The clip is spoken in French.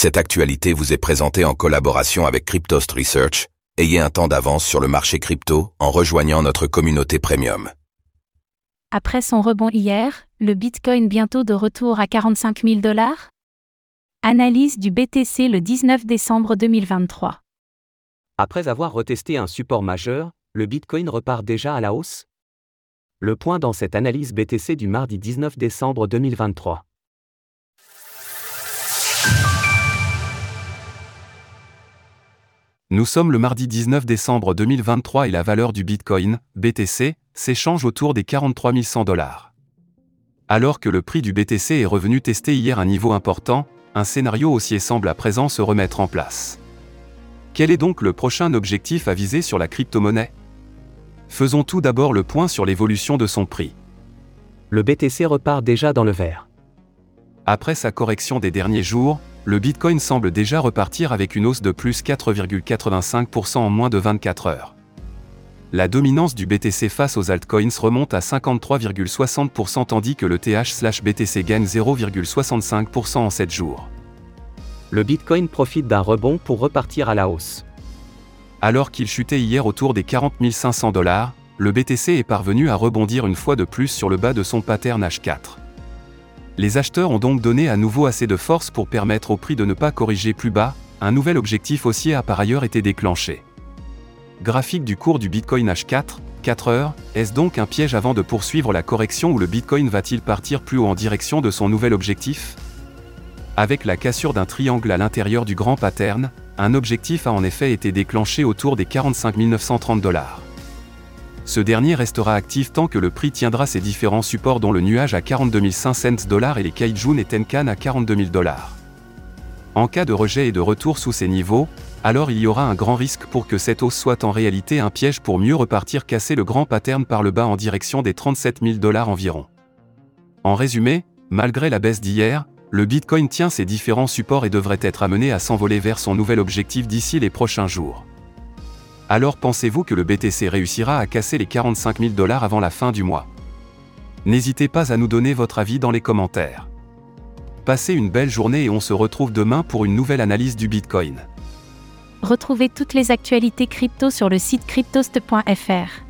Cette actualité vous est présentée en collaboration avec Cryptost Research. Ayez un temps d'avance sur le marché crypto en rejoignant notre communauté premium. Après son rebond hier, le Bitcoin bientôt de retour à 45 000 dollars? Analyse du BTC le 19 décembre 2023. Après avoir retesté un support majeur, le Bitcoin repart déjà à la hausse? Le point dans cette analyse BTC du mardi 19 décembre 2023. Nous sommes le mardi 19 décembre 2023 et la valeur du Bitcoin, BTC, s'échange autour des 43 100 dollars. Alors que le prix du BTC est revenu tester hier un niveau important, un scénario haussier semble à présent se remettre en place. Quel est donc le prochain objectif à viser sur la crypto-monnaie? Faisons tout d'abord le point sur l'évolution de son prix. Le BTC repart déjà dans le vert. Après sa correction des derniers jours, le Bitcoin semble déjà repartir avec une hausse de plus 4,85% en moins de 24 heures. La dominance du BTC face aux altcoins remonte à 53,60% tandis que le TH/BTC gagne 0,65% en 7 jours. Le Bitcoin profite d'un rebond pour repartir à la hausse. Alors qu'il chutait hier autour des 40 500 dollars, le BTC est parvenu à rebondir une fois de plus sur le bas de son pattern H4. Les acheteurs ont donc donné à nouveau assez de force pour permettre au prix de ne pas corriger plus bas, un nouvel objectif haussier a par ailleurs été déclenché. Graphique du cours du Bitcoin H4, 4 heures, est-ce donc un piège avant de poursuivre la correction ou le Bitcoin va-t-il partir plus haut en direction de son nouvel objectif? Avec la cassure d'un triangle à l'intérieur du grand pattern, un objectif a en effet été déclenché autour des 45 930 dollars ce dernier restera actif tant que le prix tiendra ses différents supports dont le nuage à 42 500 dollars et les Kaijun et Tenkan à 42 000 dollars. En cas de rejet et de retour sous ces niveaux, alors il y aura un grand risque pour que cette hausse soit en réalité un piège pour mieux repartir casser le grand pattern par le bas en direction des 37 000 dollars environ. En résumé, malgré la baisse d'hier, le Bitcoin tient ses différents supports et devrait être amené à s'envoler vers son nouvel objectif d'ici les prochains jours. Alors pensez-vous que le BTC réussira à casser les 45 000 dollars avant la fin du mois? N'hésitez pas à nous donner votre avis dans les commentaires. Passez une belle journée et on se retrouve demain pour une nouvelle analyse du Bitcoin. Retrouvez toutes les actualités crypto sur le site cryptost.fr.